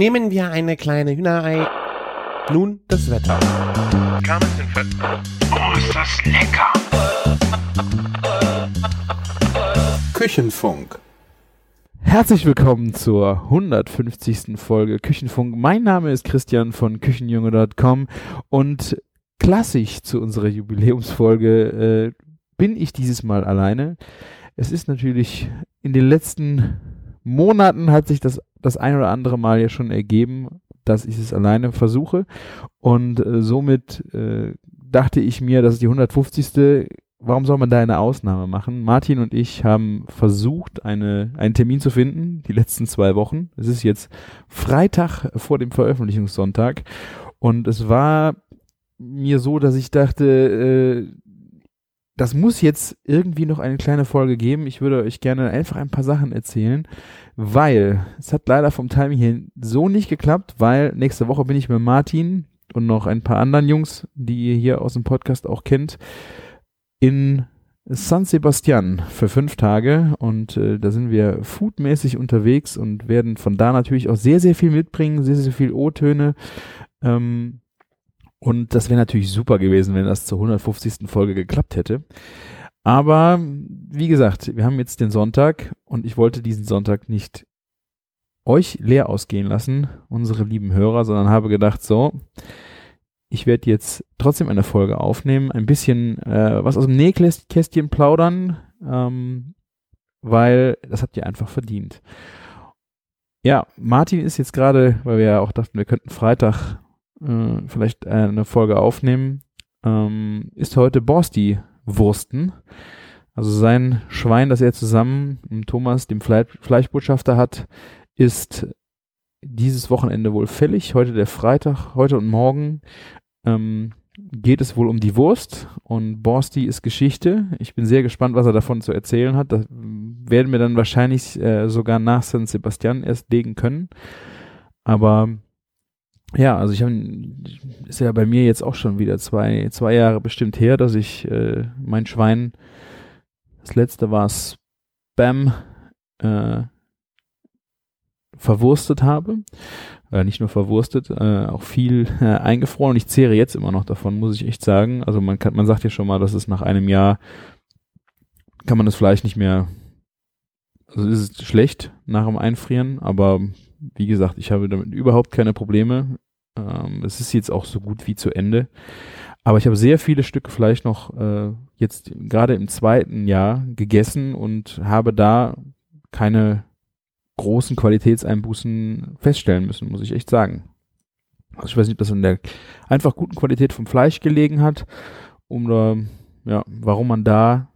Nehmen wir eine kleine Hühnerei. Nun das Wetter. Oh, ist das lecker! Küchenfunk. Herzlich willkommen zur 150. Folge Küchenfunk. Mein Name ist Christian von Küchenjunge.com und klassisch zu unserer Jubiläumsfolge äh, bin ich dieses Mal alleine. Es ist natürlich in den letzten Monaten hat sich das das ein oder andere Mal ja schon ergeben, dass ich es alleine versuche und äh, somit äh, dachte ich mir, das ist die 150 warum soll man da eine Ausnahme machen? Martin und ich haben versucht, eine, einen Termin zu finden, die letzten zwei Wochen. Es ist jetzt Freitag vor dem Veröffentlichungssonntag und es war mir so, dass ich dachte, äh, das muss jetzt irgendwie noch eine kleine Folge geben. Ich würde euch gerne einfach ein paar Sachen erzählen, weil es hat leider vom Timing hier so nicht geklappt, weil nächste Woche bin ich mit Martin und noch ein paar anderen Jungs, die ihr hier aus dem Podcast auch kennt, in San Sebastian für fünf Tage und äh, da sind wir foodmäßig unterwegs und werden von da natürlich auch sehr, sehr viel mitbringen, sehr, sehr viel O-Töne. Ähm, und das wäre natürlich super gewesen, wenn das zur 150. Folge geklappt hätte. Aber wie gesagt, wir haben jetzt den Sonntag und ich wollte diesen Sonntag nicht euch leer ausgehen lassen, unsere lieben Hörer, sondern habe gedacht, so, ich werde jetzt trotzdem eine Folge aufnehmen, ein bisschen äh, was aus dem Nähkästchen plaudern, ähm, weil das habt ihr einfach verdient. Ja, Martin ist jetzt gerade, weil wir ja auch dachten, wir könnten Freitag äh, vielleicht eine Folge aufnehmen, ähm, ist heute Borsti Wursten. Also sein Schwein, das er zusammen mit Thomas, dem Fle Fleischbotschafter hat, ist dieses Wochenende wohl fällig. Heute der Freitag, heute und morgen ähm, geht es wohl um die Wurst und Borsti ist Geschichte. Ich bin sehr gespannt, was er davon zu erzählen hat. Das werden wir dann wahrscheinlich äh, sogar nach San Sebastian erst legen können. Aber ja, also ich habe, ist ja bei mir jetzt auch schon wieder zwei, zwei Jahre bestimmt her, dass ich äh, mein Schwein, das letzte war Spam, äh, verwurstet habe äh, nicht nur verwurstet, äh, auch viel äh, eingefroren und ich zehre jetzt immer noch davon, muss ich echt sagen. Also man kann, man sagt ja schon mal, dass es nach einem Jahr kann man das Fleisch nicht mehr, also ist es schlecht nach dem Einfrieren, aber wie gesagt, ich habe damit überhaupt keine Probleme. Ähm, es ist jetzt auch so gut wie zu Ende. Aber ich habe sehr viele Stücke Fleisch noch äh, jetzt gerade im zweiten Jahr gegessen und habe da keine großen Qualitätseinbußen feststellen müssen, muss ich echt sagen. Also ich weiß nicht, ob das an der einfach guten Qualität vom Fleisch gelegen hat oder ja, warum man da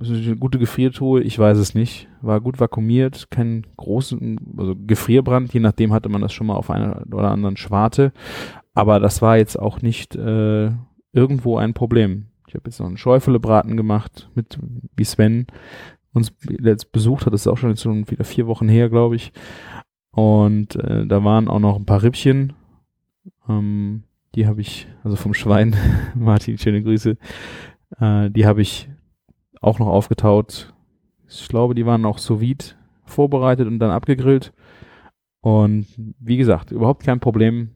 eine gute Gefriertruhe, ich weiß es nicht. War gut vakuumiert, kein großen, also Gefrierbrand, je nachdem hatte man das schon mal auf einer oder anderen Schwarte. Aber das war jetzt auch nicht äh, irgendwo ein Problem. Ich habe jetzt noch einen Schäufelebraten gemacht mit wie Sven uns jetzt besucht hat. Das ist auch schon jetzt schon wieder vier Wochen her, glaube ich. Und äh, da waren auch noch ein paar Rippchen. Ähm, die habe ich, also vom Schwein, Martin, schöne Grüße. Äh, die habe ich auch noch aufgetaut. Ich glaube, die waren auch sous vide vorbereitet und dann abgegrillt. Und wie gesagt, überhaupt kein Problem,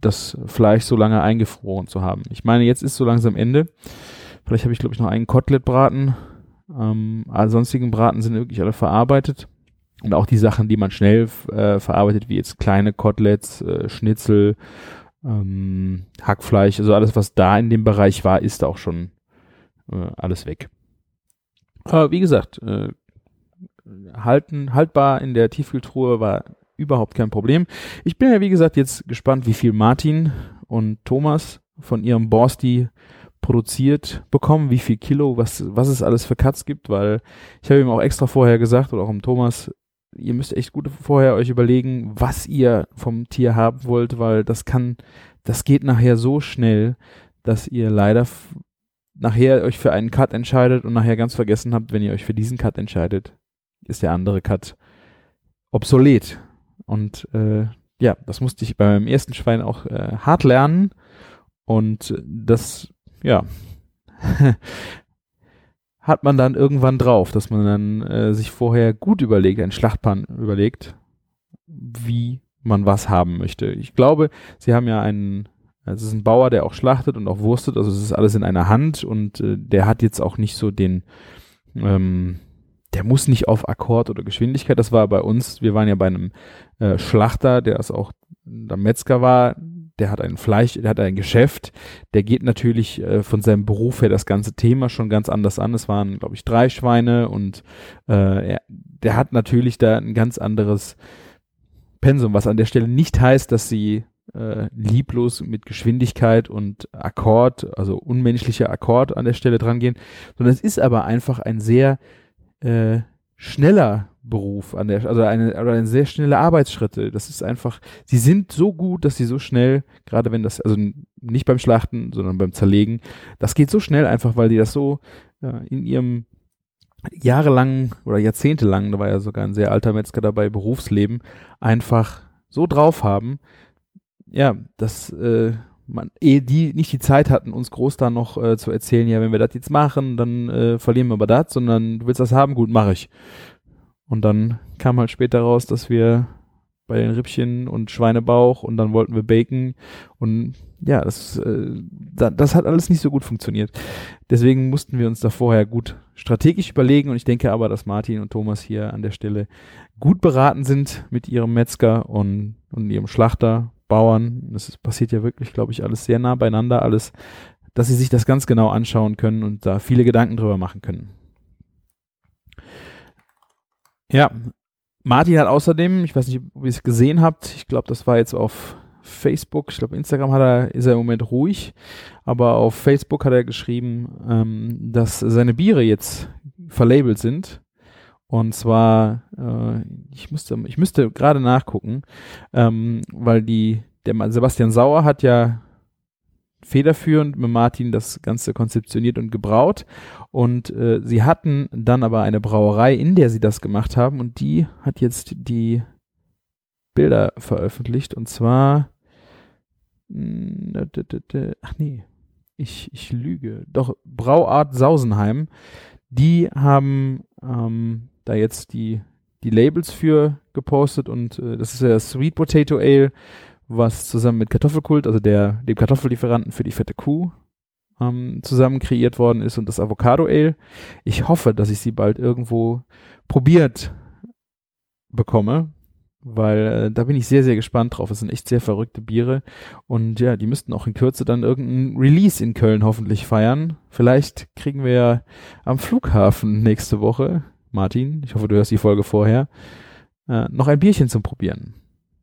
das Fleisch so lange eingefroren zu haben. Ich meine, jetzt ist so langsam Ende. Vielleicht habe ich, glaube ich, noch einen Kotelettbraten ähm, alle sonstigen Braten sind wirklich alle verarbeitet. Und auch die Sachen, die man schnell äh, verarbeitet, wie jetzt kleine Koteletts, äh, Schnitzel, ähm, Hackfleisch, also alles, was da in dem Bereich war, ist auch schon äh, alles weg. Aber wie gesagt, äh, halten, haltbar in der Tiefkühltruhe war überhaupt kein Problem. Ich bin ja, wie gesagt, jetzt gespannt, wie viel Martin und Thomas von ihrem Borsti produziert bekommen, wie viel Kilo, was, was es alles für Cuts gibt, weil ich habe ihm auch extra vorher gesagt oder auch im Thomas, ihr müsst echt gut vorher euch überlegen, was ihr vom Tier haben wollt, weil das kann, das geht nachher so schnell, dass ihr leider nachher euch für einen Cut entscheidet und nachher ganz vergessen habt, wenn ihr euch für diesen Cut entscheidet, ist der andere Cut obsolet. Und äh, ja, das musste ich beim ersten Schwein auch äh, hart lernen. Und das ja, hat man dann irgendwann drauf, dass man dann äh, sich vorher gut überlegt, einen Schlachtplan überlegt, wie man was haben möchte. Ich glaube, sie haben ja einen, es ist ein Bauer, der auch schlachtet und auch wurstet, also es ist alles in einer Hand und äh, der hat jetzt auch nicht so den, ähm, der muss nicht auf Akkord oder Geschwindigkeit, das war bei uns, wir waren ja bei einem äh, Schlachter, der das auch der Metzger war, der hat ein Fleisch, der hat ein Geschäft, der geht natürlich äh, von seinem Beruf her das ganze Thema schon ganz anders an. Es waren, glaube ich, drei Schweine und äh, er, der hat natürlich da ein ganz anderes Pensum, was an der Stelle nicht heißt, dass sie äh, lieblos mit Geschwindigkeit und Akkord, also unmenschlicher Akkord an der Stelle drangehen, sondern es ist aber einfach ein sehr äh, schneller Beruf an der, also eine, oder eine sehr schnelle Arbeitsschritte. Das ist einfach, sie sind so gut, dass sie so schnell, gerade wenn das, also nicht beim Schlachten, sondern beim Zerlegen, das geht so schnell einfach, weil die das so äh, in ihrem jahrelang oder jahrzehntelang, da war ja sogar ein sehr alter Metzger dabei, Berufsleben, einfach so drauf haben, ja, dass äh, man, eh die nicht die Zeit hatten, uns groß da noch äh, zu erzählen, ja, wenn wir das jetzt machen, dann äh, verlieren wir aber das, sondern du willst das haben, gut, mache ich. Und dann kam halt später raus, dass wir bei den Rippchen und Schweinebauch und dann wollten wir Bacon und ja, das, äh, da, das hat alles nicht so gut funktioniert. Deswegen mussten wir uns da vorher gut strategisch überlegen und ich denke aber, dass Martin und Thomas hier an der Stelle gut beraten sind mit ihrem Metzger und, und ihrem Schlachter, Bauern. Das passiert ja wirklich, glaube ich, alles sehr nah beieinander, alles, dass sie sich das ganz genau anschauen können und da viele Gedanken drüber machen können. Ja, Martin hat außerdem, ich weiß nicht, ob ihr es gesehen habt, ich glaube, das war jetzt auf Facebook, ich glaube, Instagram hat er, ist er im Moment ruhig, aber auf Facebook hat er geschrieben, ähm, dass seine Biere jetzt verlabelt sind. Und zwar, äh, ich musste, ich müsste gerade nachgucken, ähm, weil die, der Sebastian Sauer hat ja federführend mit Martin das Ganze konzeptioniert und gebraut. Und äh, sie hatten dann aber eine Brauerei, in der sie das gemacht haben. Und die hat jetzt die Bilder veröffentlicht. Und zwar. Hm, ach nee, ich, ich lüge. Doch, Brauart Sausenheim. Die haben ähm, da jetzt die, die Labels für gepostet. Und äh, das ist ja Sweet Potato Ale was zusammen mit Kartoffelkult, also der, dem Kartoffellieferanten für die fette Kuh, ähm, zusammen kreiert worden ist und das Avocado Ale. Ich hoffe, dass ich sie bald irgendwo probiert bekomme, weil äh, da bin ich sehr, sehr gespannt drauf. Es sind echt sehr verrückte Biere und ja, die müssten auch in Kürze dann irgendein Release in Köln hoffentlich feiern. Vielleicht kriegen wir ja am Flughafen nächste Woche, Martin, ich hoffe, du hörst die Folge vorher, äh, noch ein Bierchen zum Probieren.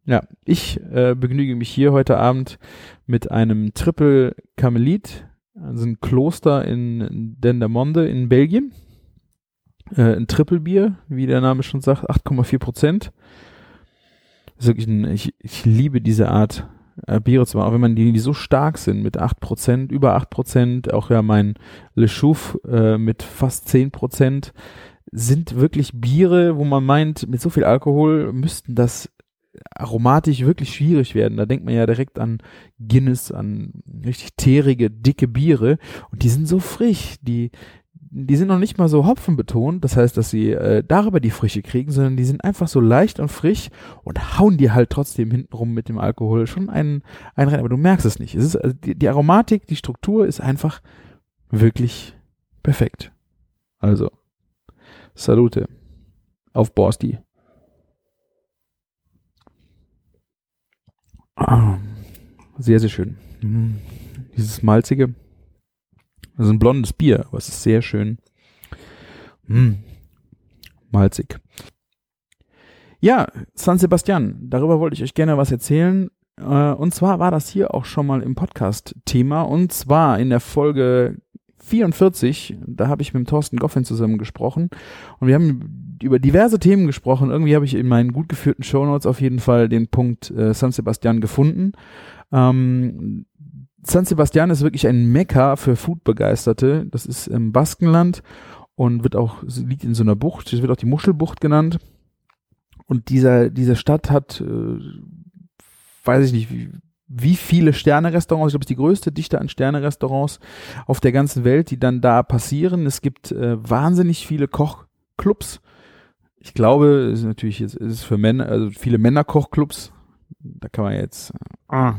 Ja, ich äh, begnüge mich hier heute Abend mit einem Triple Carmelit, also ein Kloster in Dendermonde in Belgien. Äh, ein Triple Bier, wie der Name schon sagt, 8,4 Prozent. wirklich ein, ich, ich liebe diese Art äh, Biere machen, auch wenn man die, die so stark sind mit 8 Prozent, über 8 Prozent, auch ja mein Le Chouf äh, mit fast 10 Prozent, sind wirklich Biere, wo man meint, mit so viel Alkohol müssten das aromatisch wirklich schwierig werden. Da denkt man ja direkt an Guinness, an richtig teerige, dicke Biere und die sind so frisch, die die sind noch nicht mal so hopfenbetont, das heißt, dass sie äh, darüber die Frische kriegen, sondern die sind einfach so leicht und frisch und hauen dir halt trotzdem hintenrum mit dem Alkohol schon einen, einen rein, aber du merkst es nicht. Es ist, also die, die Aromatik, die Struktur ist einfach wirklich perfekt. Also, Salute. Auf Borsti. Ah, sehr, sehr schön. Mhm. Dieses malzige. Das ist ein blondes Bier, aber es ist sehr schön. Hm. Malzig. Ja, San Sebastian, darüber wollte ich euch gerne was erzählen. Äh, und zwar war das hier auch schon mal im Podcast Thema. Und zwar in der Folge 44, da habe ich mit Thorsten Goffin zusammen gesprochen. Und wir haben über diverse Themen gesprochen. Irgendwie habe ich in meinen gut geführten Shownotes auf jeden Fall den Punkt äh, San Sebastian gefunden. Ähm, San Sebastian ist wirklich ein Mekka für Foodbegeisterte. Das ist im Baskenland und wird auch, liegt in so einer Bucht. Es wird auch die Muschelbucht genannt. Und dieser, diese Stadt hat, äh, weiß ich nicht, wie, wie viele Sterne-Restaurants, ich glaube, es ist die größte Dichte an Sterne-Restaurants auf der ganzen Welt, die dann da passieren. Es gibt äh, wahnsinnig viele Kochclubs. Ich glaube, es ist natürlich jetzt ist für Männer, also viele Männerkochclubs, da kann man jetzt, ah,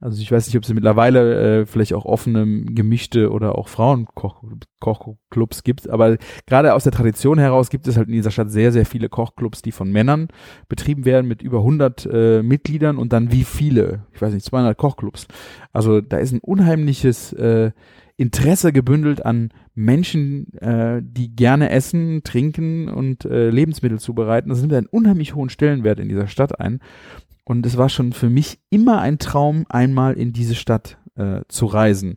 also ich weiß nicht, ob es mittlerweile äh, vielleicht auch offene, gemischte oder auch Frauenkochclubs gibt, aber gerade aus der Tradition heraus gibt es halt in dieser Stadt sehr, sehr viele Kochclubs, die von Männern betrieben werden mit über 100 äh, Mitgliedern und dann wie viele, ich weiß nicht, 200 Kochclubs. Also da ist ein unheimliches äh, Interesse gebündelt an Menschen, äh, die gerne essen, trinken und äh, Lebensmittel zubereiten. Das nimmt einen unheimlich hohen Stellenwert in dieser Stadt ein. Und es war schon für mich immer ein Traum, einmal in diese Stadt äh, zu reisen.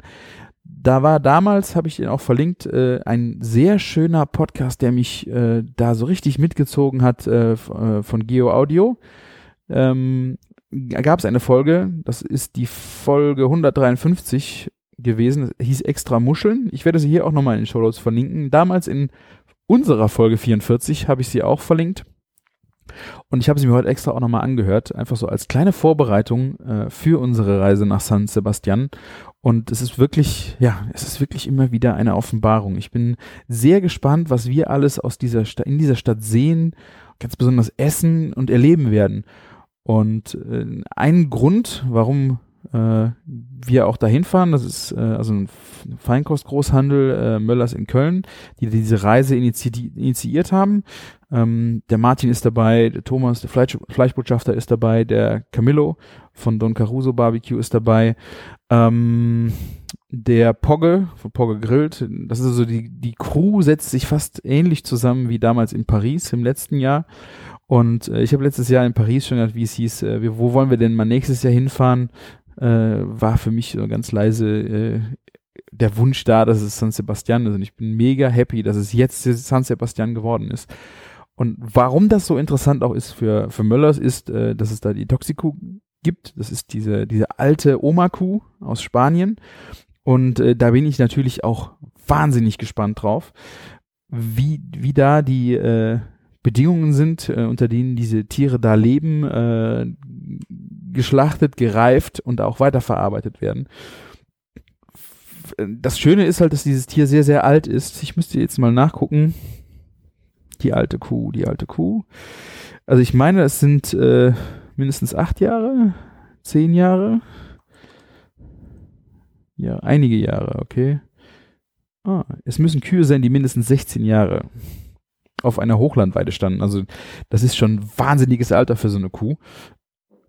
Da war damals, habe ich den auch verlinkt, äh, ein sehr schöner Podcast, der mich äh, da so richtig mitgezogen hat äh, äh von Geo Audio. Ähm, gab es eine Folge, das ist die Folge 153 gewesen, hieß extra Muscheln. Ich werde sie hier auch nochmal in den Show Notes verlinken. Damals in unserer Folge 44 habe ich sie auch verlinkt. Und ich habe sie mir heute extra auch nochmal angehört, einfach so als kleine Vorbereitung äh, für unsere Reise nach San Sebastian. Und es ist wirklich, ja, es ist wirklich immer wieder eine Offenbarung. Ich bin sehr gespannt, was wir alles aus dieser Stadt, in dieser Stadt sehen, ganz besonders essen und erleben werden. Und äh, ein Grund, warum äh, wir auch dahin fahren. Das ist äh, also ein Feinkostgroßhandel äh, Möllers in Köln, die diese Reise initi initiiert haben. Ähm, der Martin ist dabei, der Thomas, der Fleisch Fleischbotschafter ist dabei, der Camillo von Don Caruso Barbecue ist dabei. Ähm, der Pogge von Pogge Grillt, das ist also die, die Crew setzt sich fast ähnlich zusammen wie damals in Paris im letzten Jahr. Und äh, ich habe letztes Jahr in Paris schon gehört, wie es hieß, äh, wo wollen wir denn mal nächstes Jahr hinfahren? äh, war für mich so ganz leise äh, der Wunsch da, dass es San Sebastian ist. Und ich bin mega happy, dass es jetzt San Sebastian geworden ist. Und warum das so interessant auch ist für, für Möllers, ist, äh, dass es da die Toxico gibt. Das ist diese, diese alte Oma-Kuh aus Spanien. Und äh, da bin ich natürlich auch wahnsinnig gespannt drauf, wie, wie da die äh, Bedingungen sind, äh, unter denen diese Tiere da leben, äh, geschlachtet, gereift und auch weiterverarbeitet werden. Das Schöne ist halt, dass dieses Tier sehr, sehr alt ist. Ich müsste jetzt mal nachgucken. Die alte Kuh, die alte Kuh. Also ich meine, es sind äh, mindestens acht Jahre, zehn Jahre. Ja, einige Jahre, okay. Ah, es müssen Kühe sein, die mindestens 16 Jahre auf einer Hochlandweide standen. Also das ist schon ein wahnsinniges Alter für so eine Kuh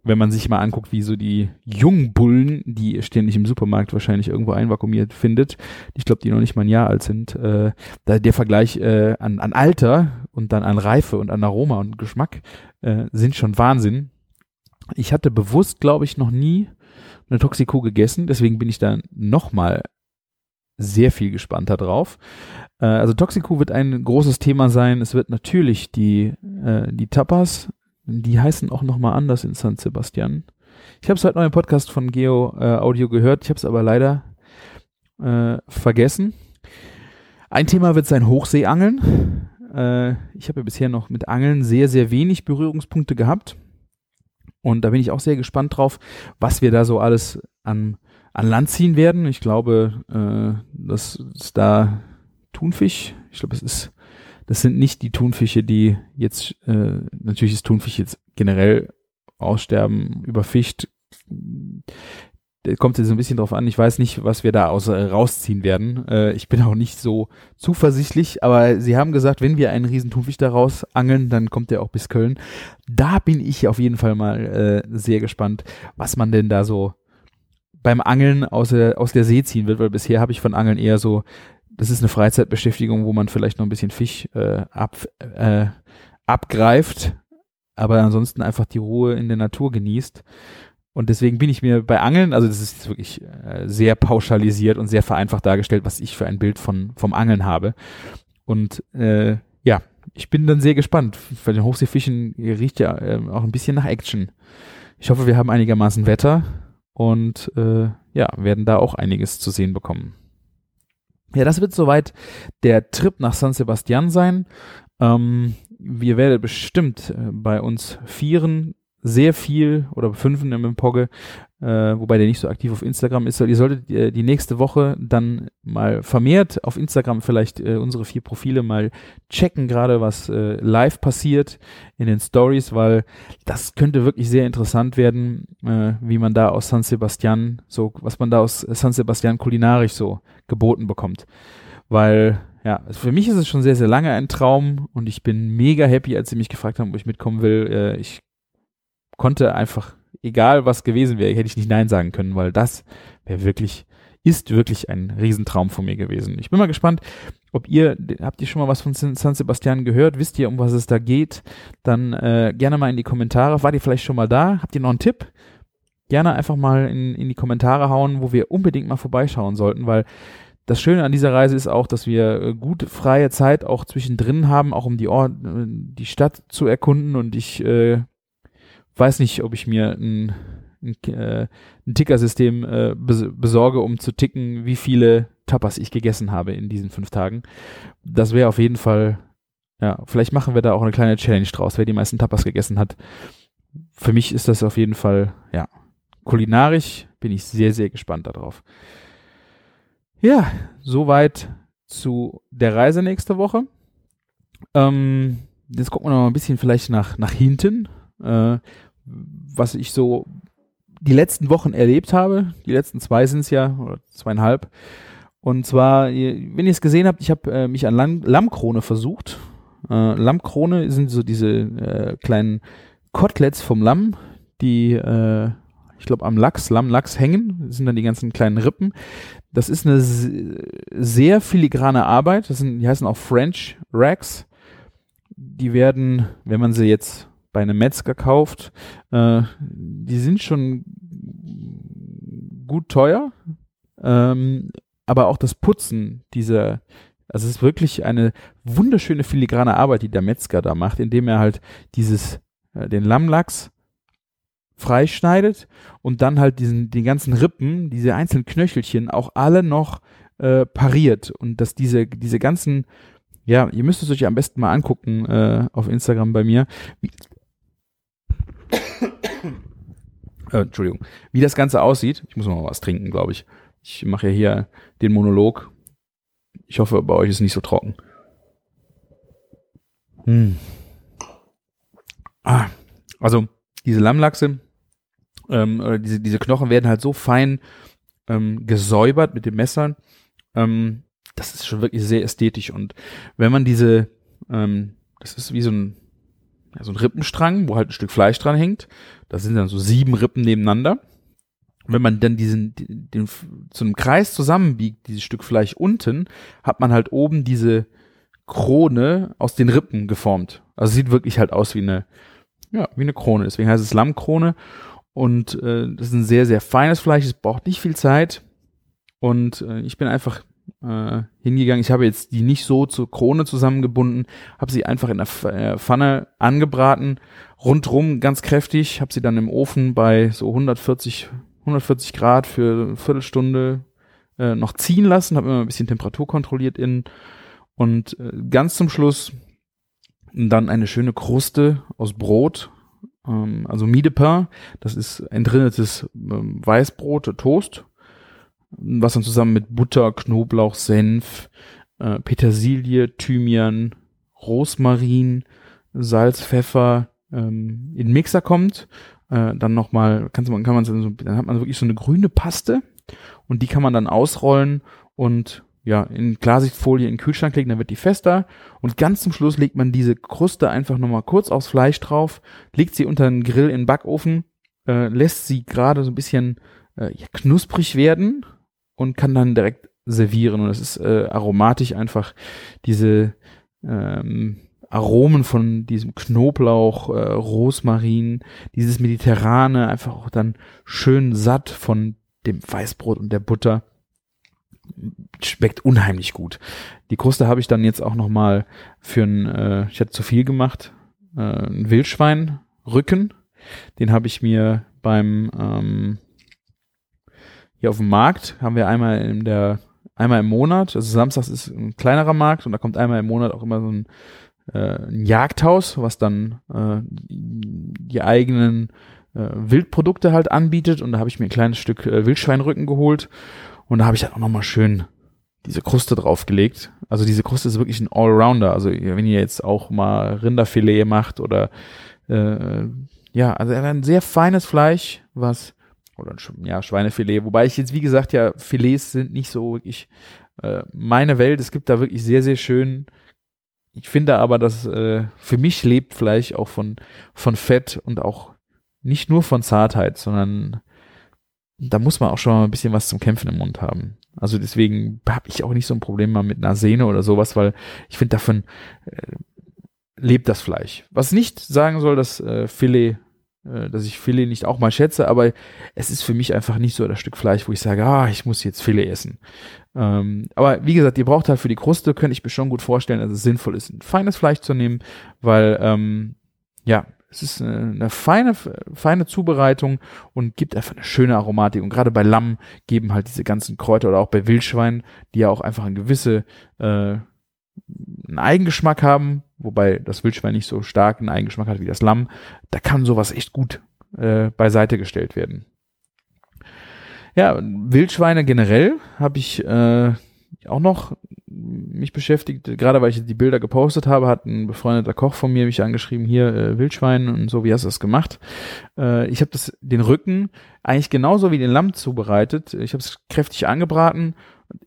wenn man sich mal anguckt, wie so die jungen Bullen, die ständig im Supermarkt wahrscheinlich irgendwo einvakuumiert findet, ich glaube, die noch nicht mal ein Jahr alt sind, äh, da der Vergleich äh, an, an Alter und dann an Reife und an Aroma und Geschmack äh, sind schon Wahnsinn. Ich hatte bewusst, glaube ich, noch nie eine Toxico gegessen, deswegen bin ich da nochmal sehr viel gespannter drauf. Äh, also Toxico wird ein großes Thema sein. Es wird natürlich die, äh, die Tapas die heißen auch nochmal anders in San Sebastian. Ich habe es heute noch im Podcast von Geo äh, Audio gehört, ich habe es aber leider äh, vergessen. Ein Thema wird sein Hochseeangeln. Äh, ich habe ja bisher noch mit Angeln sehr, sehr wenig Berührungspunkte gehabt. Und da bin ich auch sehr gespannt drauf, was wir da so alles an, an Land ziehen werden. Ich glaube, äh, dass es da Thunfisch, ich glaube, es ist das sind nicht die Thunfische, die jetzt, äh, natürlich ist Thunfisch jetzt generell aussterben, überfischt. Kommt jetzt ein bisschen drauf an. Ich weiß nicht, was wir da aus, äh, rausziehen werden. Äh, ich bin auch nicht so zuversichtlich, aber sie haben gesagt, wenn wir einen riesen Thunfisch daraus angeln, dann kommt der auch bis Köln. Da bin ich auf jeden Fall mal äh, sehr gespannt, was man denn da so beim Angeln aus der, aus der See ziehen wird, weil bisher habe ich von Angeln eher so das ist eine Freizeitbeschäftigung, wo man vielleicht noch ein bisschen Fisch äh, ab, äh, abgreift, aber ansonsten einfach die Ruhe in der Natur genießt. Und deswegen bin ich mir bei Angeln, also das ist wirklich äh, sehr pauschalisiert und sehr vereinfacht dargestellt, was ich für ein Bild von vom Angeln habe. Und äh, ja, ich bin dann sehr gespannt. Bei den Hochseefischen riecht ja äh, auch ein bisschen nach Action. Ich hoffe, wir haben einigermaßen Wetter und äh, ja, werden da auch einiges zu sehen bekommen. Ja, das wird soweit der Trip nach San Sebastian sein. Ähm, wir werden bestimmt äh, bei uns vieren sehr viel oder fünfen im Pogge, äh, wobei der nicht so aktiv auf Instagram ist. Ihr solltet äh, die nächste Woche dann mal vermehrt auf Instagram vielleicht äh, unsere vier Profile mal checken, gerade was äh, live passiert in den Stories, weil das könnte wirklich sehr interessant werden, äh, wie man da aus San Sebastian so, was man da aus San Sebastian kulinarisch so geboten bekommt. Weil ja, für mich ist es schon sehr, sehr lange ein Traum und ich bin mega happy, als sie mich gefragt haben, ob ich mitkommen will. Äh, ich konnte einfach, egal was gewesen wäre, hätte ich nicht Nein sagen können, weil das wäre wirklich, ist wirklich ein Riesentraum von mir gewesen. Ich bin mal gespannt, ob ihr, habt ihr schon mal was von San Sebastian gehört? Wisst ihr, um was es da geht? Dann äh, gerne mal in die Kommentare. Wart ihr vielleicht schon mal da? Habt ihr noch einen Tipp? Gerne einfach mal in, in die Kommentare hauen, wo wir unbedingt mal vorbeischauen sollten, weil das Schöne an dieser Reise ist auch, dass wir äh, gut freie Zeit auch zwischendrin haben, auch um die Ort, äh, die Stadt zu erkunden und ich äh, weiß nicht, ob ich mir ein, ein, äh, ein Tickersystem äh, besorge, um zu ticken, wie viele Tapas ich gegessen habe in diesen fünf Tagen. Das wäre auf jeden Fall, ja, vielleicht machen wir da auch eine kleine Challenge draus, wer die meisten Tapas gegessen hat. Für mich ist das auf jeden Fall, ja, kulinarisch bin ich sehr, sehr gespannt darauf. Ja, soweit zu der Reise nächste Woche. Ähm, jetzt gucken wir noch mal ein bisschen vielleicht nach, nach hinten. Äh, was ich so die letzten Wochen erlebt habe. Die letzten zwei sind es ja, oder zweieinhalb. Und zwar, wenn ihr es gesehen habt, ich habe äh, mich an Lamm, Lammkrone versucht. Äh, Lammkrone sind so diese äh, kleinen Koteletts vom Lamm, die, äh, ich glaube, am Lachs, Lammlachs hängen. Das sind dann die ganzen kleinen Rippen. Das ist eine sehr filigrane Arbeit. Das sind, die heißen auch French Racks. Die werden, wenn man sie jetzt bei einem Metzger kauft, äh, die sind schon gut teuer, ähm, aber auch das Putzen dieser, also es ist wirklich eine wunderschöne filigrane Arbeit, die der Metzger da macht, indem er halt dieses, äh, den Lammlachs freischneidet und dann halt diesen, die ganzen Rippen, diese einzelnen Knöchelchen auch alle noch äh, pariert. Und dass diese, diese ganzen, ja, ihr müsst es euch am besten mal angucken äh, auf Instagram bei mir, wie, äh, Entschuldigung, wie das Ganze aussieht. Ich muss mal was trinken, glaube ich. Ich mache ja hier den Monolog. Ich hoffe, bei euch ist nicht so trocken. Hm. Ah, also diese Lammlachse, ähm, diese, diese Knochen werden halt so fein ähm, gesäubert mit den Messern. Ähm, das ist schon wirklich sehr ästhetisch. Und wenn man diese, ähm, das ist wie so ein ja, so ein Rippenstrang, wo halt ein Stück Fleisch dran hängt. Das sind dann so sieben Rippen nebeneinander. Und wenn man dann diesen, den, den zu einem Kreis zusammenbiegt, dieses Stück Fleisch unten, hat man halt oben diese Krone aus den Rippen geformt. Also sieht wirklich halt aus wie eine, ja, wie eine Krone. Deswegen heißt es Lammkrone. Und äh, das ist ein sehr, sehr feines Fleisch. Es braucht nicht viel Zeit. Und äh, ich bin einfach äh, hingegangen. Ich habe jetzt die nicht so zur Krone zusammengebunden, habe sie einfach in der äh, Pfanne angebraten, rundrum ganz kräftig, habe sie dann im Ofen bei so 140, 140 Grad für eine Viertelstunde äh, noch ziehen lassen, habe immer ein bisschen Temperatur kontrolliert innen und äh, ganz zum Schluss dann eine schöne Kruste aus Brot, ähm, also Mie de Pain, das ist entrinnetes ähm, Weißbrot, Toast was dann zusammen mit Butter, Knoblauch, Senf, äh, Petersilie, Thymian, Rosmarin, Salz, Pfeffer ähm, in den Mixer kommt. Äh, dann nochmal, kann man, kann man so, dann hat man wirklich so eine grüne Paste und die kann man dann ausrollen und ja, in Klarsichtfolie in den Kühlschrank legen, dann wird die fester. Und ganz zum Schluss legt man diese Kruste einfach nochmal kurz aufs Fleisch drauf, legt sie unter den Grill in den Backofen, äh, lässt sie gerade so ein bisschen äh, ja, knusprig werden und kann dann direkt servieren. Und es ist äh, aromatisch einfach diese ähm, Aromen von diesem Knoblauch, äh, Rosmarin, dieses Mediterrane, einfach auch dann schön satt von dem Weißbrot und der Butter. Schmeckt unheimlich gut. Die Kruste habe ich dann jetzt auch nochmal für ein, äh, ich hatte zu viel gemacht, äh, ein Wildschweinrücken. Den habe ich mir beim ähm, hier auf dem Markt haben wir einmal in der, einmal im Monat, also samstags ist ein kleinerer Markt und da kommt einmal im Monat auch immer so ein äh, ein Jagdhaus, was dann äh, die eigenen äh, Wildprodukte halt anbietet. Und da habe ich mir ein kleines Stück äh, Wildschweinrücken geholt. Und da habe ich dann auch nochmal schön diese Kruste draufgelegt. Also diese Kruste ist wirklich ein Allrounder. Also wenn ihr jetzt auch mal Rinderfilet macht oder äh, ja, also ein sehr feines Fleisch, was oder ja Schweinefilet. Wobei ich jetzt wie gesagt ja Filets sind nicht so wirklich äh, meine Welt. Es gibt da wirklich sehr sehr schön. Ich finde aber, dass äh, für mich lebt Fleisch auch von von Fett und auch nicht nur von Zartheit, sondern da muss man auch schon mal ein bisschen was zum Kämpfen im Mund haben. Also deswegen habe ich auch nicht so ein Problem mal mit einer Sehne oder sowas, weil ich finde, davon äh, lebt das Fleisch. Was nicht sagen soll, dass äh, Filet, dass ich Filet nicht auch mal schätze, aber es ist für mich einfach nicht so das Stück Fleisch, wo ich sage, ah, ich muss jetzt Filet essen. Ähm, aber wie gesagt, ihr braucht halt für die Kruste, könnte ich mir schon gut vorstellen, dass es sinnvoll ist, ein feines Fleisch zu nehmen, weil ähm, ja, es ist eine, eine feine, feine Zubereitung und gibt einfach eine schöne Aromatik. Und gerade bei Lamm geben halt diese ganzen Kräuter oder auch bei Wildschwein, die ja auch einfach ein gewisse äh, einen Eigengeschmack haben, wobei das Wildschwein nicht so stark einen Eigengeschmack hat wie das Lamm, da kann sowas echt gut äh, beiseite gestellt werden. Ja, Wildschweine generell habe ich äh, auch noch mich beschäftigt, gerade weil ich die Bilder gepostet habe, hat ein befreundeter Koch von mir mich angeschrieben, hier äh, Wildschwein und so, wie hast du das gemacht? Äh, ich habe den Rücken eigentlich genauso wie den Lamm zubereitet. Ich habe es kräftig angebraten,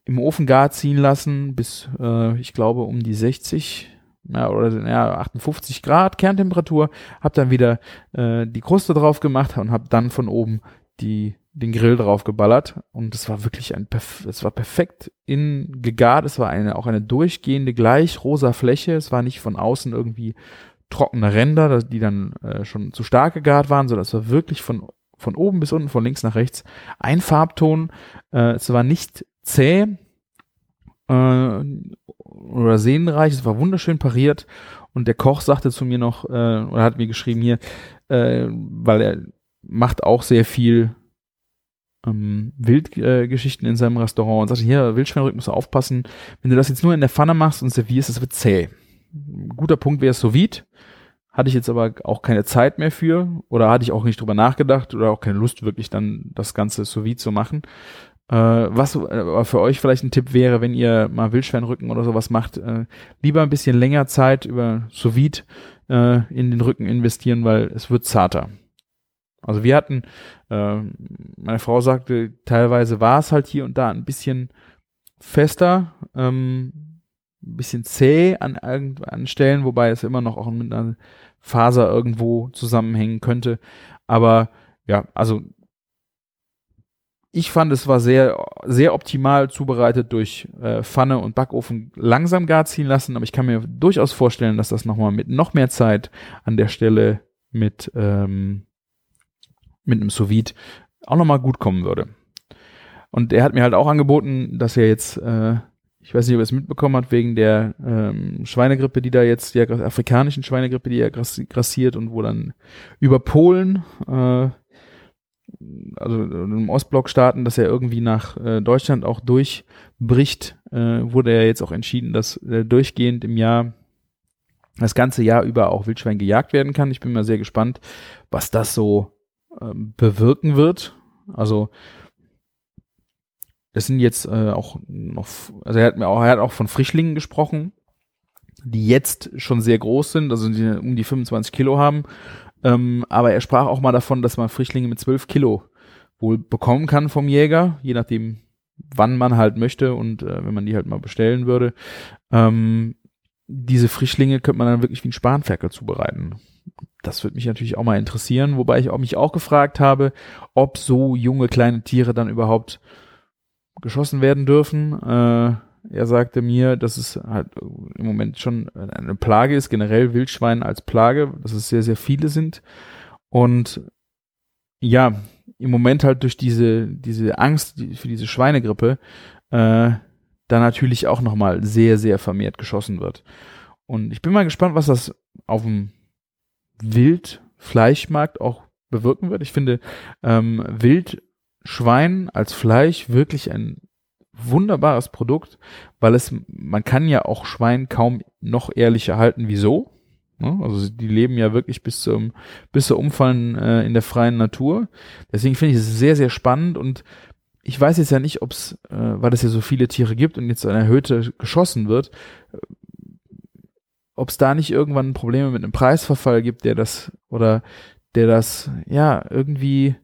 im Ofen gar ziehen lassen bis äh, ich glaube um die 60 ja, oder ja, 58 Grad Kerntemperatur, habe dann wieder äh, die Kruste drauf gemacht und habe dann von oben die den Grill drauf geballert. Und es war wirklich ein es war perfekt in gegart, es war eine auch eine durchgehende gleich rosa Fläche, es war nicht von außen irgendwie trockene Ränder, die dann äh, schon zu stark gegart waren, sondern es war wirklich von von oben bis unten, von links nach rechts ein Farbton, äh, es war nicht zäh äh, oder sehnenreich, es war wunderschön pariert und der Koch sagte zu mir noch äh, oder hat mir geschrieben hier, äh, weil er macht auch sehr viel ähm, Wildgeschichten äh, in seinem Restaurant und sagte, hier, Wildschweinrücken musst du aufpassen. Wenn du das jetzt nur in der Pfanne machst und servierst, das wird zäh. guter Punkt wäre sous vide. Hatte ich jetzt aber auch keine Zeit mehr für oder hatte ich auch nicht drüber nachgedacht oder auch keine Lust wirklich dann das Ganze sous vide zu machen. Äh, was äh, für euch vielleicht ein Tipp wäre, wenn ihr mal Wildschweinrücken oder sowas macht, äh, lieber ein bisschen länger Zeit über sous äh, in den Rücken investieren, weil es wird zarter. Also wir hatten, äh, meine Frau sagte, teilweise war es halt hier und da ein bisschen fester, ähm, ein bisschen zäh an, an Stellen, wobei es immer noch auch mit einer Faser irgendwo zusammenhängen könnte. Aber ja, also ich fand, es war sehr, sehr optimal zubereitet durch äh, Pfanne und Backofen langsam gar ziehen lassen, aber ich kann mir durchaus vorstellen, dass das nochmal mit noch mehr Zeit an der Stelle mit ähm, mit einem sous auch nochmal gut kommen würde. Und er hat mir halt auch angeboten, dass er jetzt, äh, ich weiß nicht, ob er es mitbekommen hat, wegen der ähm, Schweinegrippe, die da jetzt, der afrikanischen Schweinegrippe, die ja grassiert und wo dann über Polen, äh, also im Ostblock-Staaten, dass er irgendwie nach äh, Deutschland auch durchbricht, äh, wurde er jetzt auch entschieden, dass äh, durchgehend im Jahr das ganze Jahr über auch Wildschwein gejagt werden kann. Ich bin mal sehr gespannt, was das so ähm, bewirken wird. Also das sind jetzt äh, auch noch, also er hat mir auch, er hat auch von Frischlingen gesprochen, die jetzt schon sehr groß sind, also die um die 25 Kilo haben. Ähm, aber er sprach auch mal davon, dass man Frischlinge mit 12 Kilo wohl bekommen kann vom Jäger, je nachdem, wann man halt möchte und äh, wenn man die halt mal bestellen würde. Ähm, diese Frischlinge könnte man dann wirklich wie ein Spanferkel zubereiten das würde mich natürlich auch mal interessieren, wobei ich auch mich auch gefragt habe, ob so junge kleine Tiere dann überhaupt geschossen werden dürfen. Äh, er sagte mir, dass es halt im Moment schon eine Plage ist, generell Wildschwein als Plage, dass es sehr, sehr viele sind. Und ja, im Moment halt durch diese, diese Angst für diese Schweinegrippe, äh, da natürlich auch nochmal sehr, sehr vermehrt geschossen wird. Und ich bin mal gespannt, was das auf dem Wildfleischmarkt auch bewirken wird. Ich finde ähm, Wildschwein als Fleisch wirklich ein wunderbares Produkt, weil es, man kann ja auch Schwein kaum noch ehrlicher halten. Wieso? Ne? Also die leben ja wirklich bis zum, bis zur Umfallen äh, in der freien Natur. Deswegen finde ich es sehr, sehr spannend und ich weiß jetzt ja nicht, ob es, äh, weil es ja so viele Tiere gibt und jetzt eine erhöhte geschossen wird, äh, ob es da nicht irgendwann Probleme mit einem Preisverfall gibt, der das oder der das ja irgendwie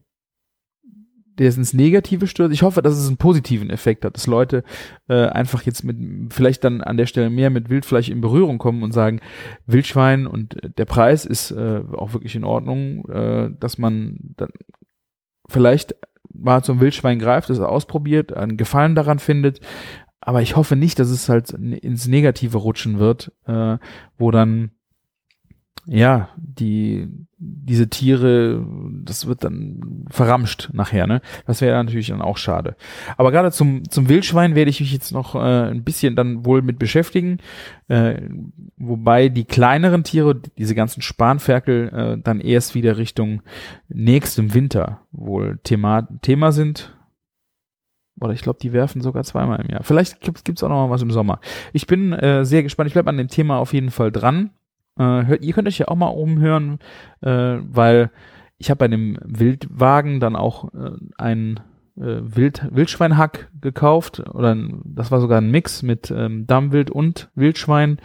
der es ins Negative stürzt. Ich hoffe, dass es einen positiven Effekt hat, dass Leute äh, einfach jetzt mit vielleicht dann an der Stelle mehr mit Wildfleisch in Berührung kommen und sagen, Wildschwein und der Preis ist äh, auch wirklich in Ordnung, äh, dass man dann vielleicht mal zum Wildschwein greift, es ausprobiert, einen Gefallen daran findet. Aber ich hoffe nicht, dass es halt ins Negative rutschen wird, äh, wo dann ja, die, diese Tiere, das wird dann verramscht nachher, ne? Das wäre natürlich dann auch schade. Aber gerade zum, zum Wildschwein werde ich mich jetzt noch äh, ein bisschen dann wohl mit beschäftigen, äh, wobei die kleineren Tiere, diese ganzen Spanferkel, äh, dann erst wieder Richtung nächstem Winter wohl Thema, Thema sind. Oder ich glaube, die werfen sogar zweimal im Jahr. Vielleicht gibt es auch noch mal was im Sommer. Ich bin äh, sehr gespannt. Ich bleibe an dem Thema auf jeden Fall dran. Äh, ihr könnt euch ja auch mal umhören, äh, weil ich habe bei dem Wildwagen dann auch äh, ein äh, Wild, Wildschweinhack gekauft oder das war sogar ein Mix mit ähm, Dammwild und Wildschwein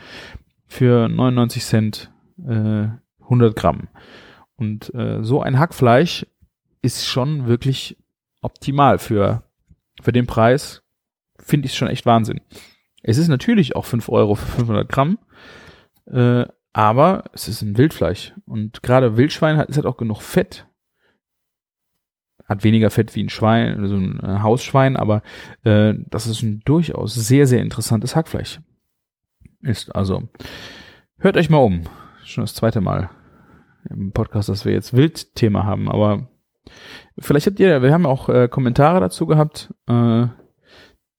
für 99 Cent äh, 100 Gramm. Und äh, so ein Hackfleisch ist schon wirklich optimal für, für den Preis. Finde ich schon echt Wahnsinn. Es ist natürlich auch 5 Euro für 500 Gramm, äh, aber es ist ein Wildfleisch. Und gerade Wildschwein hat, ist halt auch genug Fett. Hat weniger Fett wie ein Schwein, also ein äh, Hausschwein, aber äh, das ist ein durchaus sehr, sehr interessantes Hackfleisch. Ist also. Hört euch mal um. Schon das zweite Mal im Podcast, dass wir jetzt Wildthema haben, aber vielleicht habt ihr, wir haben auch äh, Kommentare dazu gehabt. Äh,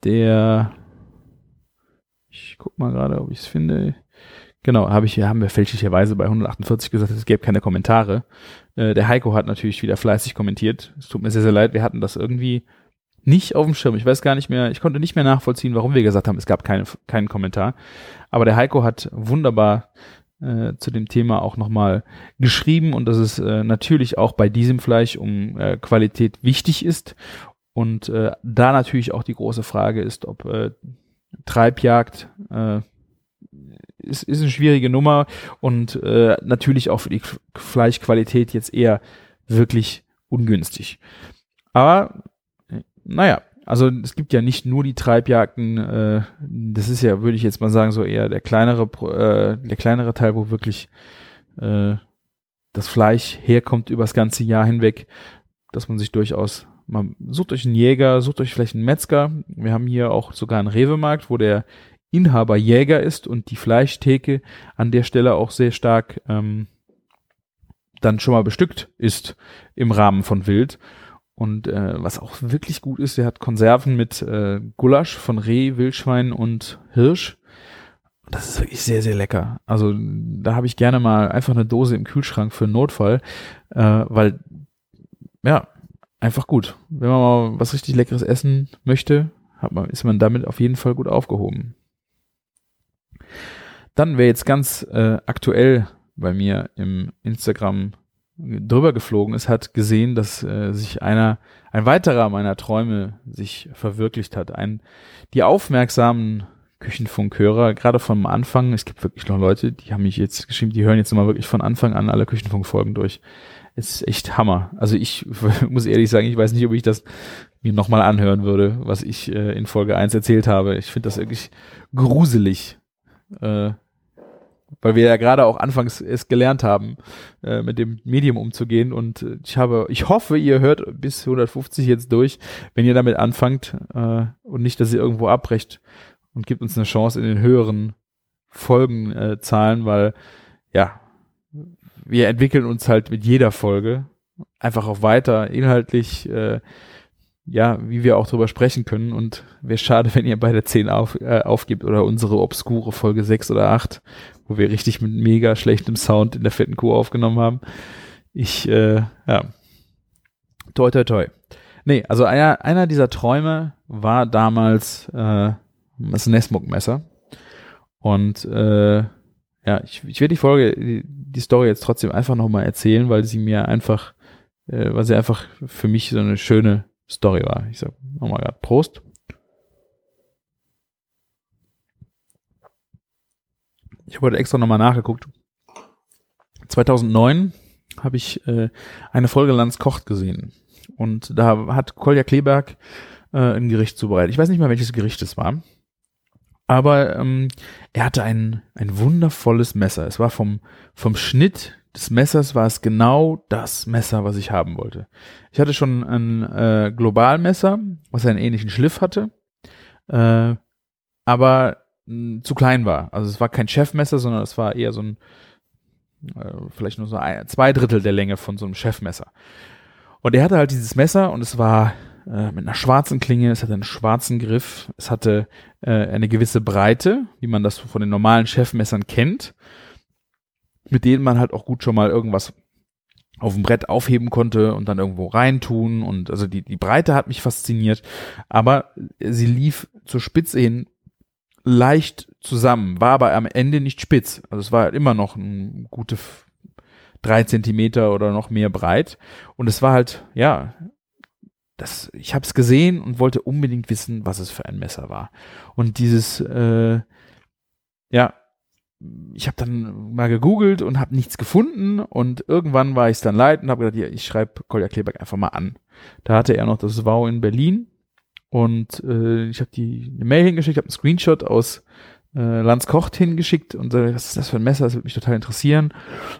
der, ich guck mal gerade, ob ich es finde. Genau, habe ich, haben wir fälschlicherweise bei 148 gesagt, es gäbe keine Kommentare. Äh, der Heiko hat natürlich wieder fleißig kommentiert. Es tut mir sehr, sehr leid, wir hatten das irgendwie nicht auf dem Schirm. Ich weiß gar nicht mehr, ich konnte nicht mehr nachvollziehen, warum wir gesagt haben, es gab keine, keinen Kommentar. Aber der Heiko hat wunderbar äh, zu dem Thema auch nochmal geschrieben und dass es äh, natürlich auch bei diesem Fleisch um äh, Qualität wichtig ist. Und äh, da natürlich auch die große Frage ist, ob äh, Treibjagd äh, ist, ist eine schwierige Nummer und äh, natürlich auch für die Fleischqualität jetzt eher wirklich ungünstig. Aber naja, also es gibt ja nicht nur die Treibjagden, äh, das ist ja, würde ich jetzt mal sagen, so eher der kleinere, äh, der kleinere Teil, wo wirklich äh, das Fleisch herkommt übers ganze Jahr hinweg, dass man sich durchaus man sucht euch einen Jäger, sucht euch vielleicht einen Metzger. Wir haben hier auch sogar einen Rewe-Markt, wo der Inhaber Jäger ist und die Fleischtheke an der Stelle auch sehr stark ähm, dann schon mal bestückt ist im Rahmen von Wild. Und äh, was auch wirklich gut ist, der hat Konserven mit äh, Gulasch von Reh, Wildschwein und Hirsch. Das ist wirklich sehr, sehr lecker. Also da habe ich gerne mal einfach eine Dose im Kühlschrank für einen Notfall, äh, weil ja, einfach gut. Wenn man mal was richtig Leckeres essen möchte, hat man, ist man damit auf jeden Fall gut aufgehoben. Dann, wer jetzt ganz äh, aktuell bei mir im Instagram drüber geflogen ist, hat gesehen, dass äh, sich einer, ein weiterer meiner Träume sich verwirklicht hat. Ein, die aufmerksamen Küchenfunkhörer, gerade vom Anfang, es gibt wirklich noch Leute, die haben mich jetzt geschrieben, die hören jetzt immer wirklich von Anfang an alle Küchenfunkfolgen durch. Es ist echt Hammer. Also ich muss ehrlich sagen, ich weiß nicht, ob ich das mir nochmal anhören würde, was ich äh, in Folge 1 erzählt habe. Ich finde das wirklich gruselig, äh, weil wir ja gerade auch anfangs es gelernt haben, äh, mit dem Medium umzugehen. Und äh, ich habe, ich hoffe, ihr hört bis 150 jetzt durch, wenn ihr damit anfangt äh, und nicht, dass ihr irgendwo abbrecht und gibt uns eine Chance in den höheren Folgenzahlen, äh, weil ja, wir entwickeln uns halt mit jeder Folge einfach auch weiter inhaltlich. Äh, ja, wie wir auch drüber sprechen können. Und wäre schade, wenn ihr bei der 10 auf, äh, aufgibt oder unsere obskure Folge 6 oder 8, wo wir richtig mit mega schlechtem Sound in der fetten Kuh aufgenommen haben. Ich, äh, ja, toi, toi, toi. Nee, also einer, einer dieser Träume war damals äh, das Nesmuk-Messer. Und äh, ja, ich, ich werde die Folge, die, die Story jetzt trotzdem einfach nochmal erzählen, weil sie mir einfach, äh, weil sie einfach für mich so eine schöne Story war. Ich sag nochmal gerade Prost. Ich habe heute extra nochmal nachgeguckt. 2009 habe ich äh, eine Folge Lanz kocht gesehen. Und da hat Kolja Kleberg äh, ein Gericht zubereitet. Ich weiß nicht mal, welches Gericht es war. Aber ähm, er hatte ein, ein wundervolles Messer. Es war vom, vom Schnitt des Messers war es genau das Messer, was ich haben wollte. Ich hatte schon ein äh, Globalmesser, was einen ähnlichen Schliff hatte, äh, aber zu klein war. Also es war kein Chefmesser, sondern es war eher so ein, äh, vielleicht nur so ein, zwei Drittel der Länge von so einem Chefmesser. Und er hatte halt dieses Messer und es war äh, mit einer schwarzen Klinge, es hatte einen schwarzen Griff, es hatte äh, eine gewisse Breite, wie man das von den normalen Chefmessern kennt, mit denen man halt auch gut schon mal irgendwas auf dem Brett aufheben konnte und dann irgendwo reintun und also die, die Breite hat mich fasziniert, aber sie lief zur Spitze hin leicht zusammen, war aber am Ende nicht spitz. Also es war halt immer noch ein gute drei Zentimeter oder noch mehr breit. Und es war halt, ja, das, ich habe es gesehen und wollte unbedingt wissen, was es für ein Messer war. Und dieses, äh, ja, ich habe dann mal gegoogelt und habe nichts gefunden und irgendwann war ich dann leid und habe gedacht, ja, ich schreibe Kolja Kleberg einfach mal an. Da hatte er noch das Wow in Berlin und äh, ich habe die eine Mail hingeschickt, habe einen Screenshot aus äh, Lanz Kocht hingeschickt und äh, was ist das für ein Messer, das würde mich total interessieren.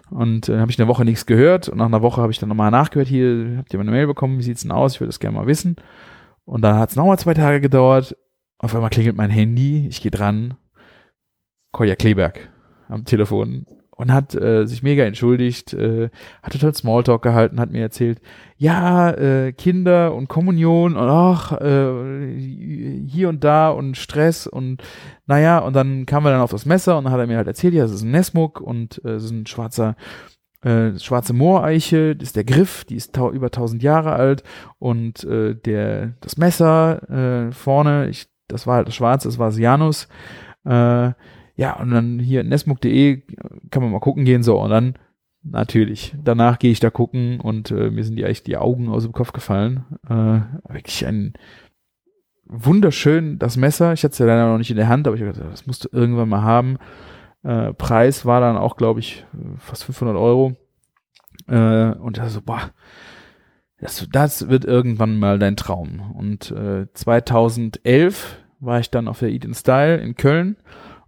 Und äh, habe ich eine Woche nichts gehört und nach einer Woche habe ich dann nochmal nachgehört, hier habt ihr mal eine Mail bekommen, wie sieht's denn aus, ich würde das gerne mal wissen. Und dann hat es nochmal zwei Tage gedauert, auf einmal klingelt mein Handy, ich gehe dran, Kolja Kleberg am Telefon und hat äh, sich mega entschuldigt, äh, hat total Smalltalk gehalten, hat mir erzählt, ja, äh, Kinder und Kommunion und ach, äh, hier und da und Stress und naja, und dann kamen wir dann auf das Messer und dann hat er mir halt erzählt, ja, das ist ein Nesmuk und äh, es ist ein schwarzer äh, schwarze Mooreiche, das ist der Griff, die ist über 1000 Jahre alt und äh, der das Messer äh, vorne, ich, das war halt das Schwarze, das war Sianus, äh, ja, und dann hier nesmuk.de kann man mal gucken gehen, so, und dann natürlich, danach gehe ich da gucken und äh, mir sind die echt die Augen aus dem Kopf gefallen. Äh, wirklich ein wunderschön, das Messer, ich hatte es ja leider noch nicht in der Hand, aber ich dachte, das musst du irgendwann mal haben. Äh, Preis war dann auch, glaube ich, fast 500 Euro. Äh, und da so, boah, das, das wird irgendwann mal dein Traum. Und äh, 2011 war ich dann auf der Eat in Style in Köln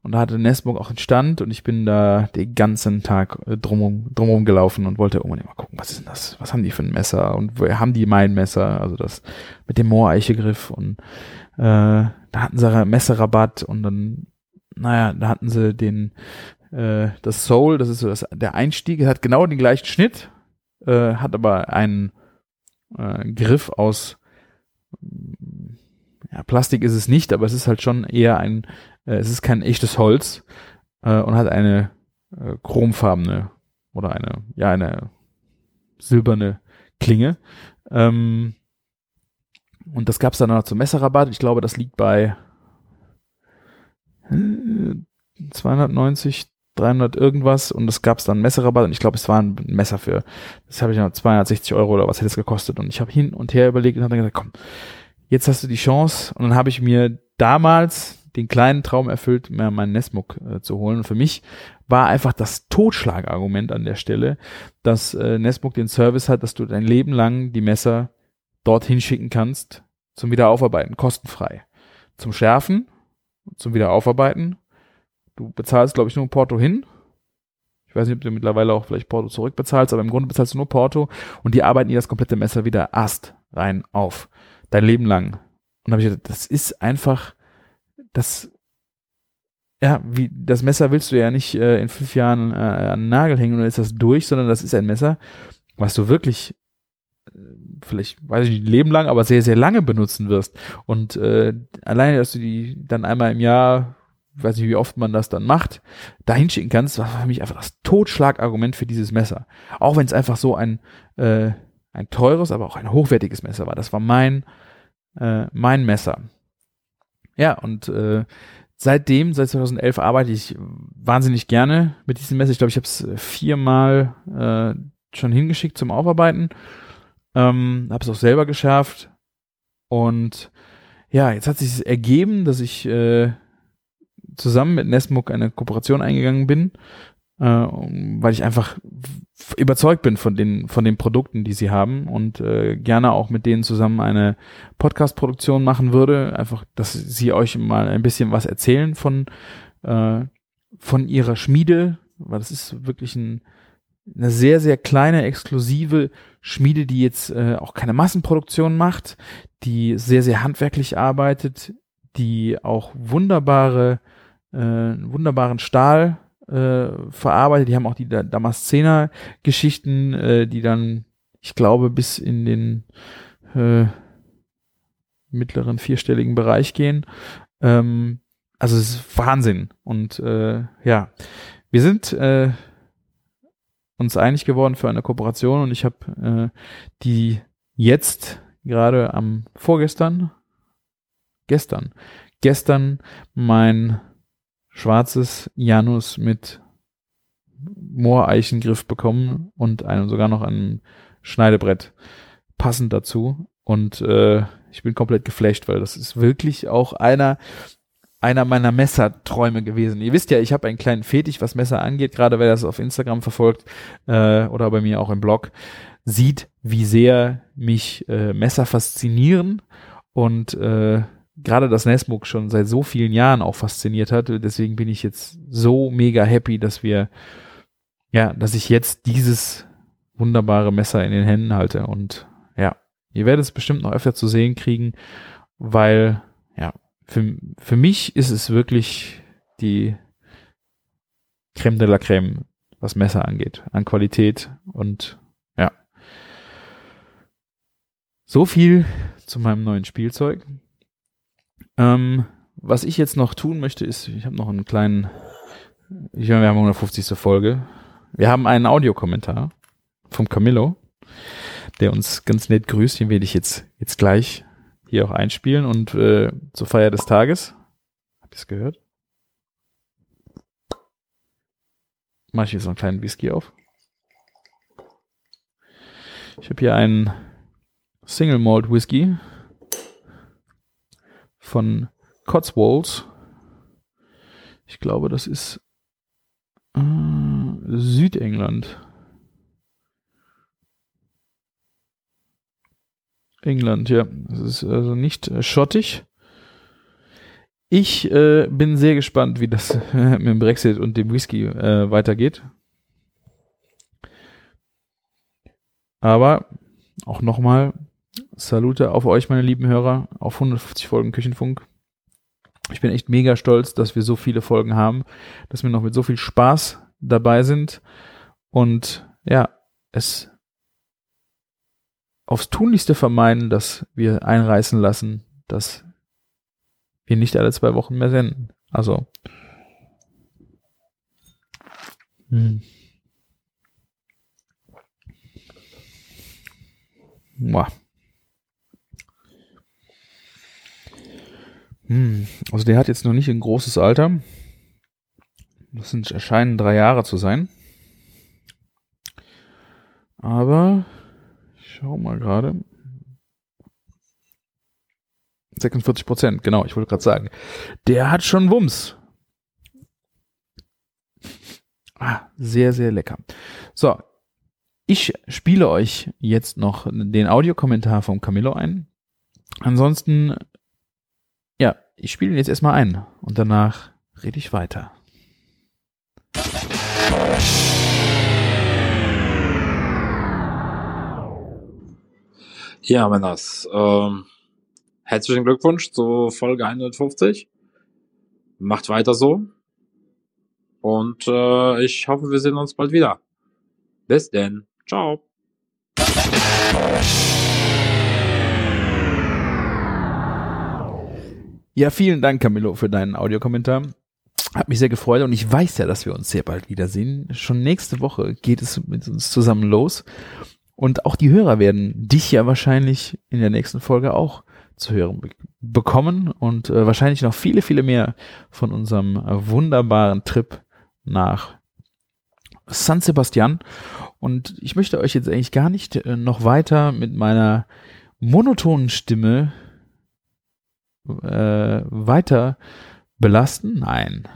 und da hatte Nesburg auch einen Stand und ich bin da den ganzen Tag äh, drumherum, drumherum gelaufen und wollte irgendwann mal gucken, was ist denn das? Was haben die für ein Messer? Und woher haben die mein Messer? Also das mit dem Mooreichegriff und äh, da hatten sie Messerrabatt und dann, naja, da hatten sie den, äh, das Soul, das ist so das, der Einstieg, hat genau den gleichen Schnitt, äh, hat aber einen äh, Griff aus ja, Plastik ist es nicht, aber es ist halt schon eher ein es ist kein echtes Holz äh, und hat eine äh, chromfarbene oder eine, ja, eine silberne Klinge. Ähm, und das gab es dann noch zum Messerrabatt. Ich glaube, das liegt bei 290, 300 irgendwas und es gab es dann Messerrabatt und ich glaube, es war ein Messer für, das habe ich noch 260 Euro oder was hätte es gekostet und ich habe hin und her überlegt und habe dann gesagt, komm, jetzt hast du die Chance und dann habe ich mir damals den kleinen Traum erfüllt, mir meinen Nesmuk äh, zu holen. Und für mich war einfach das Totschlagargument an der Stelle, dass äh, Nesmuk den Service hat, dass du dein Leben lang die Messer dorthin schicken kannst zum Wiederaufarbeiten, kostenfrei. Zum Schärfen, zum Wiederaufarbeiten. Du bezahlst, glaube ich, nur Porto hin. Ich weiß nicht, ob du mittlerweile auch vielleicht Porto zurückbezahlst, aber im Grunde bezahlst du nur Porto und die arbeiten dir das komplette Messer wieder ast rein auf. Dein Leben lang. Und da habe ich gedacht, das ist einfach das, ja, wie, das Messer willst du ja nicht äh, in fünf Jahren äh, an den Nagel hängen und dann ist das durch, sondern das ist ein Messer, was du wirklich äh, vielleicht, weiß ich nicht, Leben lang, aber sehr, sehr lange benutzen wirst. Und äh, alleine, dass du die dann einmal im Jahr, weiß nicht, wie oft man das dann macht, da hinschicken kannst, war für mich einfach das Totschlagargument für dieses Messer. Auch wenn es einfach so ein, äh, ein teures, aber auch ein hochwertiges Messer war. Das war mein, äh, mein Messer. Ja, und äh, seitdem, seit 2011 arbeite ich wahnsinnig gerne mit diesem Messer. Ich glaube, ich habe es viermal äh, schon hingeschickt zum Aufarbeiten. Ähm, habe es auch selber geschärft. Und ja, jetzt hat sich ergeben, dass ich äh, zusammen mit Nesmuk eine Kooperation eingegangen bin, äh, weil ich einfach überzeugt bin von den von den Produkten, die sie haben und äh, gerne auch mit denen zusammen eine Podcast-Produktion machen würde. Einfach, dass sie euch mal ein bisschen was erzählen von äh, von ihrer Schmiede, weil das ist wirklich ein, eine sehr sehr kleine exklusive Schmiede, die jetzt äh, auch keine Massenproduktion macht, die sehr sehr handwerklich arbeitet, die auch wunderbare äh, wunderbaren Stahl äh, verarbeitet. Die haben auch die Damaszener-Geschichten, äh, die dann, ich glaube, bis in den äh, mittleren vierstelligen Bereich gehen. Ähm, also es ist Wahnsinn. Und äh, ja, wir sind äh, uns einig geworden für eine Kooperation und ich habe äh, die jetzt gerade am vorgestern, gestern, gestern mein schwarzes Janus mit Mooreichengriff bekommen und einem sogar noch ein Schneidebrett passend dazu. Und äh, ich bin komplett geflasht, weil das ist wirklich auch einer einer meiner Messerträume gewesen. Ihr wisst ja, ich habe einen kleinen Fetisch, was Messer angeht, gerade wer das auf Instagram verfolgt äh, oder bei mir auch im Blog, sieht, wie sehr mich äh, Messer faszinieren und äh, gerade das Nesmuk schon seit so vielen Jahren auch fasziniert hat. Deswegen bin ich jetzt so mega happy, dass wir, ja, dass ich jetzt dieses wunderbare Messer in den Händen halte. Und ja, ihr werdet es bestimmt noch öfter zu sehen kriegen, weil, ja, für, für mich ist es wirklich die Creme de la Creme, was Messer angeht, an Qualität und ja. So viel zu meinem neuen Spielzeug. Ähm, was ich jetzt noch tun möchte, ist, ich habe noch einen kleinen, ich meine, wir haben 150. Folge. Wir haben einen Audiokommentar vom Camillo, der uns ganz nett grüßt. Den werde ich jetzt, jetzt gleich hier auch einspielen und äh, zur Feier des Tages. Habt ihr es gehört? Mache ich jetzt noch einen kleinen Whisky auf. Ich habe hier einen Single Malt Whisky von Cotswolds. Ich glaube, das ist äh, Südengland. England, ja. Das ist also nicht äh, schottisch. Ich äh, bin sehr gespannt, wie das äh, mit dem Brexit und dem Whisky äh, weitergeht. Aber auch nochmal, Salute auf euch, meine lieben Hörer, auf 150 Folgen Küchenfunk. Ich bin echt mega stolz, dass wir so viele Folgen haben, dass wir noch mit so viel Spaß dabei sind und ja, es aufs Tunlichste vermeiden, dass wir einreißen lassen, dass wir nicht alle zwei Wochen mehr senden. Also. Hm. Muah. Hm, also der hat jetzt noch nicht ein großes Alter. Das sind erscheinen drei Jahre zu sein. Aber ich schau mal gerade. 46 Prozent, genau, ich wollte gerade sagen. Der hat schon Wumms. Ah, sehr, sehr lecker. So, ich spiele euch jetzt noch den Audiokommentar vom Camillo ein. Ansonsten ich spiele ihn jetzt erstmal ein und danach rede ich weiter. Ja, Männers, ähm, herzlichen Glückwunsch zu Folge 150. Macht weiter so. Und äh, ich hoffe, wir sehen uns bald wieder. Bis denn. Ciao. Ja, vielen Dank, Camillo, für deinen Audiokommentar. Hat mich sehr gefreut und ich weiß ja, dass wir uns sehr bald wiedersehen. Schon nächste Woche geht es mit uns zusammen los. und auch die Hörer werden dich ja wahrscheinlich in der nächsten Folge auch zu hören be bekommen und äh, wahrscheinlich noch viele, viele mehr von unserem äh, wunderbaren Trip nach San Sebastian. Und ich möchte euch jetzt eigentlich gar nicht äh, noch weiter mit meiner monotonen Stimme äh, weiter belasten. Nein,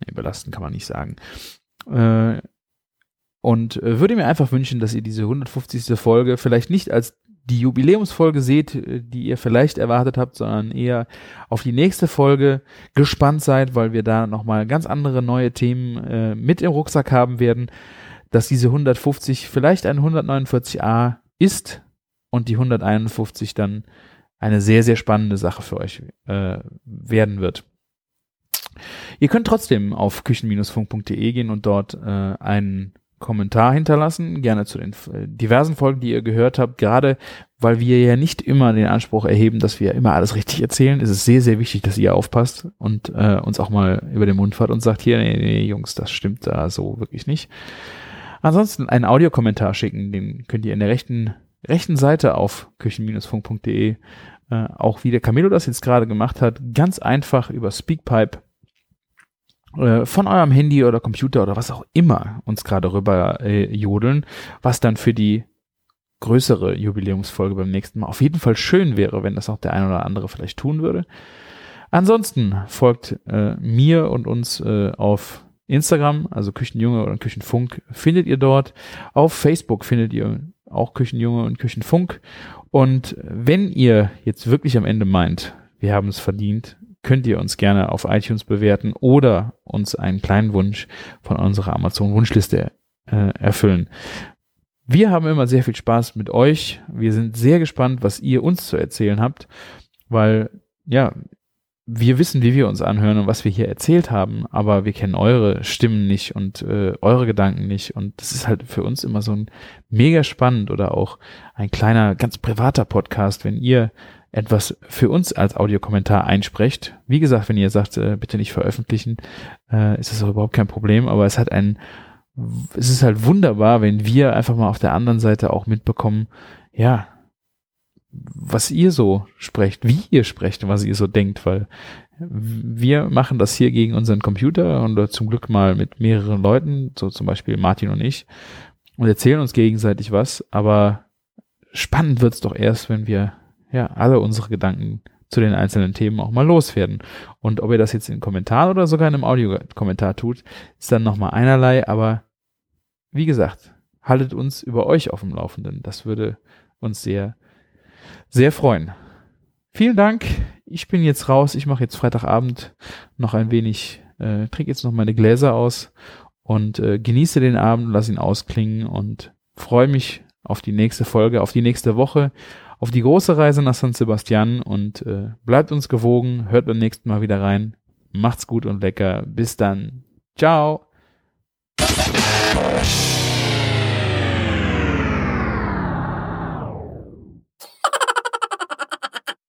nee, belasten kann man nicht sagen. Äh, und äh, würde mir einfach wünschen, dass ihr diese 150. Folge vielleicht nicht als die Jubiläumsfolge seht, äh, die ihr vielleicht erwartet habt, sondern eher auf die nächste Folge gespannt seid, weil wir da nochmal ganz andere neue Themen äh, mit im Rucksack haben werden, dass diese 150 vielleicht ein 149a ist und die 151 dann eine sehr, sehr spannende Sache für euch äh, werden wird. Ihr könnt trotzdem auf küchen-funk.de gehen und dort äh, einen Kommentar hinterlassen, gerne zu den äh, diversen Folgen, die ihr gehört habt. Gerade weil wir ja nicht immer den Anspruch erheben, dass wir immer alles richtig erzählen, ist es sehr, sehr wichtig, dass ihr aufpasst und äh, uns auch mal über den Mund fahrt und sagt, hier, nee, nee, Jungs, das stimmt da so wirklich nicht. Ansonsten einen Audiokommentar schicken, den könnt ihr in der rechten, rechten Seite auf küchen-funk.de äh, auch wie der Camilo das jetzt gerade gemacht hat, ganz einfach über Speakpipe äh, von eurem Handy oder Computer oder was auch immer uns gerade rüber äh, jodeln, was dann für die größere Jubiläumsfolge beim nächsten Mal auf jeden Fall schön wäre, wenn das auch der ein oder andere vielleicht tun würde. Ansonsten folgt äh, mir und uns äh, auf Instagram, also Küchenjunge oder Küchenfunk, findet ihr dort. Auf Facebook findet ihr auch Küchenjunge und Küchenfunk. Und wenn ihr jetzt wirklich am Ende meint, wir haben es verdient, könnt ihr uns gerne auf iTunes bewerten oder uns einen kleinen Wunsch von unserer Amazon-Wunschliste äh, erfüllen. Wir haben immer sehr viel Spaß mit euch. Wir sind sehr gespannt, was ihr uns zu erzählen habt, weil ja, wir wissen, wie wir uns anhören und was wir hier erzählt haben, aber wir kennen eure Stimmen nicht und äh, eure Gedanken nicht. Und das ist halt für uns immer so ein mega spannend oder auch ein kleiner, ganz privater Podcast, wenn ihr etwas für uns als Audiokommentar einsprecht. Wie gesagt, wenn ihr sagt, äh, bitte nicht veröffentlichen, äh, ist das auch überhaupt kein Problem, aber es hat ein, es ist halt wunderbar, wenn wir einfach mal auf der anderen Seite auch mitbekommen, ja, was ihr so sprecht, wie ihr sprecht und was ihr so denkt, weil wir machen das hier gegen unseren Computer und zum Glück mal mit mehreren Leuten, so zum Beispiel Martin und ich, und erzählen uns gegenseitig was, aber spannend wird's doch erst, wenn wir ja, alle unsere Gedanken zu den einzelnen Themen auch mal loswerden. Und ob ihr das jetzt in Kommentaren oder sogar in einem Audiokommentar tut, ist dann nochmal einerlei, aber wie gesagt, haltet uns über euch auf dem Laufenden. Das würde uns sehr, sehr freuen. Vielen Dank. Ich bin jetzt raus. Ich mache jetzt Freitagabend noch ein wenig, äh, trinke jetzt noch meine Gläser aus und äh, genieße den Abend, lass ihn ausklingen und freue mich auf die nächste Folge, auf die nächste Woche auf die große Reise nach San Sebastian und äh, bleibt uns gewogen, hört beim nächsten Mal wieder rein. Macht's gut und lecker. Bis dann. Ciao.